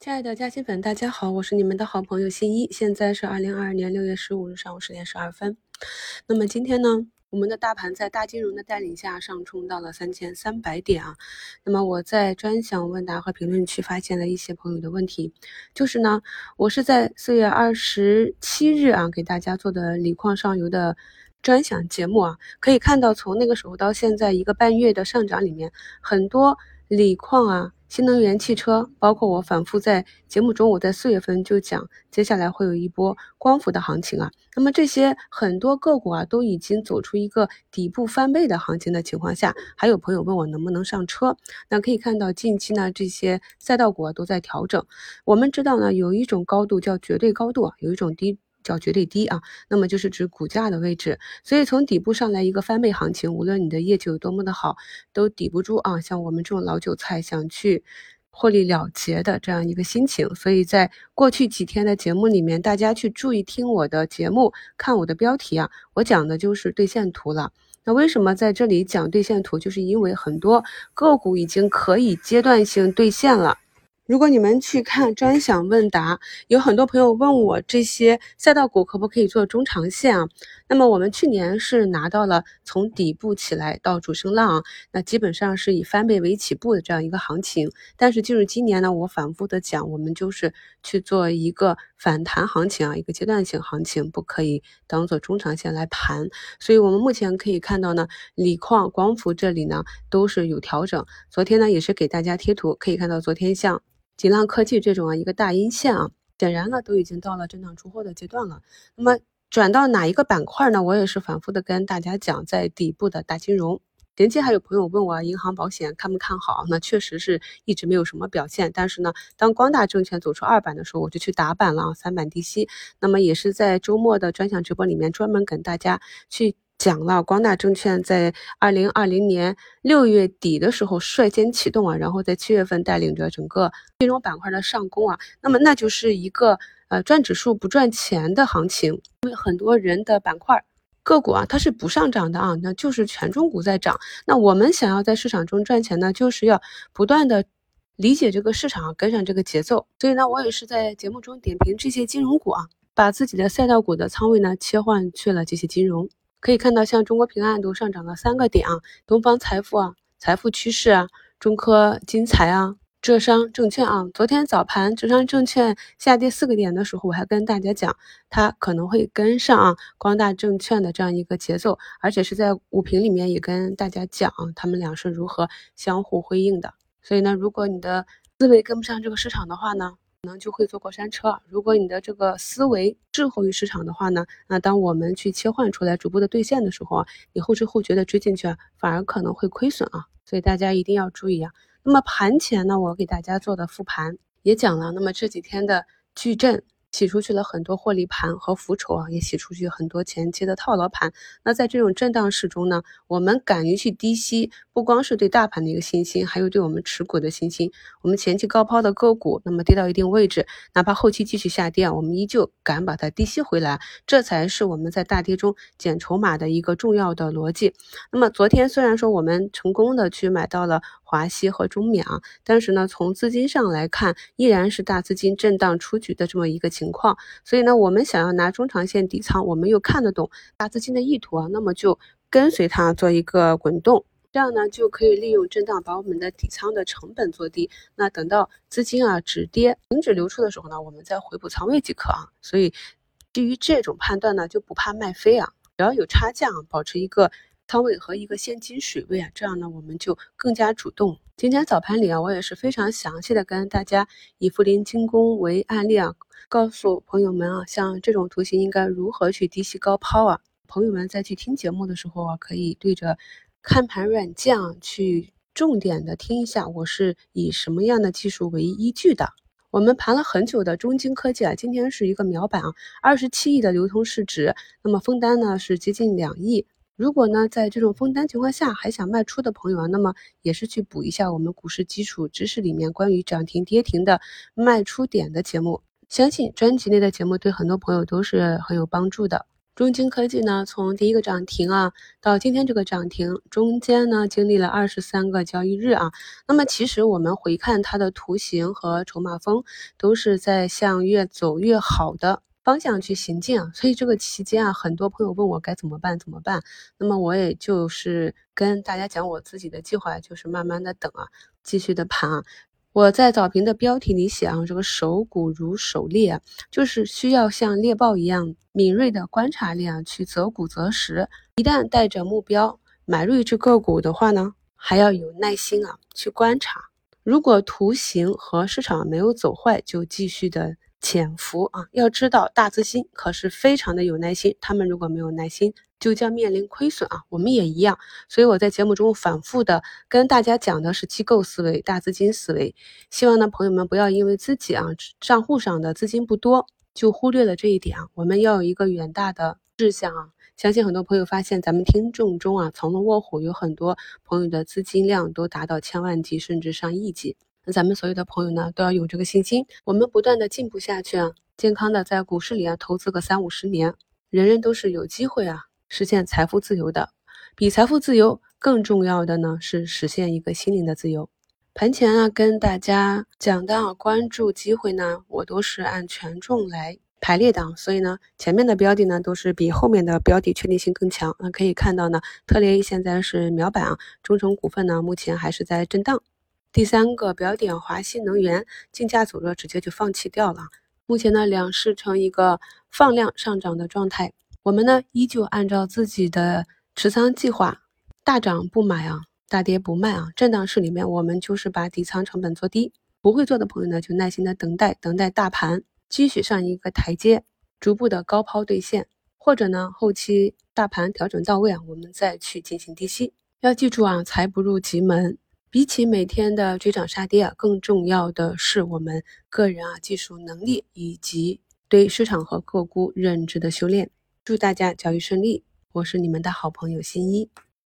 亲爱的嘉兴粉，大家好，我是你们的好朋友新一。现在是二零二二年六月十五日上午十点十二分。那么今天呢，我们的大盘在大金融的带领下上冲到了三千三百点啊。那么我在专享问答和评论区发现了一些朋友的问题，就是呢，我是在四月二十七日啊给大家做的锂矿上游的专享节目啊，可以看到从那个时候到现在一个半月的上涨里面，很多锂矿啊。新能源汽车，包括我反复在节目中，我在四月份就讲，接下来会有一波光伏的行情啊。那么这些很多个股啊，都已经走出一个底部翻倍的行情的情况下，还有朋友问我能不能上车？那可以看到近期呢，这些赛道股啊都在调整。我们知道呢，有一种高度叫绝对高度，有一种低。叫绝对低啊，那么就是指股价的位置，所以从底部上来一个翻倍行情，无论你的业绩有多么的好，都抵不住啊，像我们这种老韭菜想去获利了结的这样一个心情。所以在过去几天的节目里面，大家去注意听我的节目，看我的标题啊，我讲的就是兑现图了。那为什么在这里讲兑现图？就是因为很多个股已经可以阶段性兑现了。如果你们去看专享问答，有很多朋友问我这些赛道股可不可以做中长线啊？那么我们去年是拿到了从底部起来到主升浪，那基本上是以翻倍为起步的这样一个行情。但是进入今年呢，我反复的讲，我们就是去做一个反弹行情啊，一个阶段性行情，不可以当做中长线来盘。所以我们目前可以看到呢，锂矿、光伏这里呢都是有调整。昨天呢也是给大家贴图，可以看到昨天像。锦浪科技这种啊，一个大阴线啊，显然呢都已经到了震荡出货的阶段了。那么转到哪一个板块呢？我也是反复的跟大家讲，在底部的大金融。前期还有朋友问我银行保险看不看好？那确实是一直没有什么表现。但是呢，当光大证券走出二板的时候，我就去打板了啊，三板低吸。那么也是在周末的专享直播里面专门跟大家去。讲了，光大证券在二零二零年六月底的时候率先启动啊，然后在七月份带领着整个金融板块的上攻啊，那么那就是一个呃赚指数不赚钱的行情，因为很多人的板块个股啊它是不上涨的啊，那就是权重股在涨。那我们想要在市场中赚钱呢，就是要不断的理解这个市场，跟上这个节奏。所以呢，我也是在节目中点评这些金融股啊，把自己的赛道股的仓位呢切换去了这些金融。可以看到，像中国平安都上涨了三个点啊，东方财富啊，财富趋势啊，中科金财啊，浙商证券啊，昨天早盘浙商证券下跌四个点的时候，我还跟大家讲，它可能会跟上啊光大证券的这样一个节奏，而且是在午评里面也跟大家讲，他们俩是如何相互辉映的。所以呢，如果你的思维跟不上这个市场的话呢？可能就会坐过山车。如果你的这个思维滞后于市场的话呢，那当我们去切换出来逐步的兑现的时候啊，你后知后觉的追进去，反而可能会亏损啊。所以大家一定要注意啊。那么盘前呢，我给大家做的复盘也讲了，那么这几天的矩阵。洗出去了很多获利盘和浮筹啊，也洗出去很多前期的套牢盘。那在这种震荡市中呢，我们敢于去低吸，不光是对大盘的一个信心，还有对我们持股的信心。我们前期高抛的个股，那么跌到一定位置，哪怕后期继续下跌，我们依旧敢把它低吸回来，这才是我们在大跌中减筹码的一个重要的逻辑。那么昨天虽然说我们成功的去买到了。华西和中缅啊，但是呢，从资金上来看，依然是大资金震荡出局的这么一个情况。所以呢，我们想要拿中长线底仓，我们又看得懂大资金的意图啊，那么就跟随它做一个滚动，这样呢就可以利用震荡把我们的底仓的成本做低。那等到资金啊止跌停止流出的时候呢，我们再回补仓位即可啊。所以基于这种判断呢，就不怕卖飞啊，只要有差价，保持一个。仓位和一个现金水位啊，这样呢我们就更加主动。今天早盘里啊，我也是非常详细的跟大家以涪陵精工为案例啊，告诉朋友们啊，像这种图形应该如何去低吸高抛啊。朋友们在去听节目的时候啊，可以对着看盘软件啊去重点的听一下，我是以什么样的技术为依据的。我们盘了很久的中金科技啊，今天是一个秒板啊，二十七亿的流通市值，那么封单呢是接近两亿。如果呢，在这种封单情况下还想卖出的朋友啊，那么也是去补一下我们股市基础知识里面关于涨停跌停的卖出点的节目。相信专辑内的节目对很多朋友都是很有帮助的。中金科技呢，从第一个涨停啊，到今天这个涨停，中间呢经历了二十三个交易日啊。那么其实我们回看它的图形和筹码峰，都是在向越走越好的方向去行进啊。所以这个期间啊，很多朋友问我该怎么办，怎么办？那么我也就是跟大家讲我自己的计划，就是慢慢的等啊，继续的盘啊。我在早评的标题里写啊，这个守股如守猎啊，就是需要像猎豹一样敏锐的观察力啊，去择股择时。一旦带着目标买入一只个股的话呢，还要有耐心啊，去观察。如果图形和市场没有走坏，就继续的。潜伏啊，要知道大资金可是非常的有耐心，他们如果没有耐心，就将面临亏损啊。我们也一样，所以我在节目中反复的跟大家讲的是机构思维、大资金思维。希望呢，朋友们不要因为自己啊账户上的资金不多，就忽略了这一点啊。我们要有一个远大的志向啊。相信很多朋友发现，咱们听众中啊，藏龙卧虎有很多朋友的资金量都达到千万级甚至上亿级。那咱们所有的朋友呢，都要有这个信心，我们不断的进步下去啊，健康的在股市里啊投资个三五十年，人人都是有机会啊实现财富自由的。比财富自由更重要的呢，是实现一个心灵的自由。盘前啊，跟大家讲的啊，关注机会呢，我都是按权重来排列的，所以呢，前面的标的呢，都是比后面的标的确定性更强。那可以看到呢，特雷 A 现在是秒板啊，中成股份呢，目前还是在震荡。第三个标点华西能源竞价走弱，直接就放弃掉了。目前呢，两市呈一个放量上涨的状态。我们呢，依旧按照自己的持仓计划，大涨不买啊，大跌不卖啊。震荡市里面，我们就是把底仓成本做低。不会做的朋友呢，就耐心的等待，等待大盘继续上一个台阶，逐步的高抛兑现，或者呢，后期大盘调整到位啊，我们再去进行低吸。要记住啊，财不入急门。比起每天的追涨杀跌啊，更重要的是我们个人啊技术能力以及对市场和个股认知的修炼。祝大家交易顺利，我是你们的好朋友新一。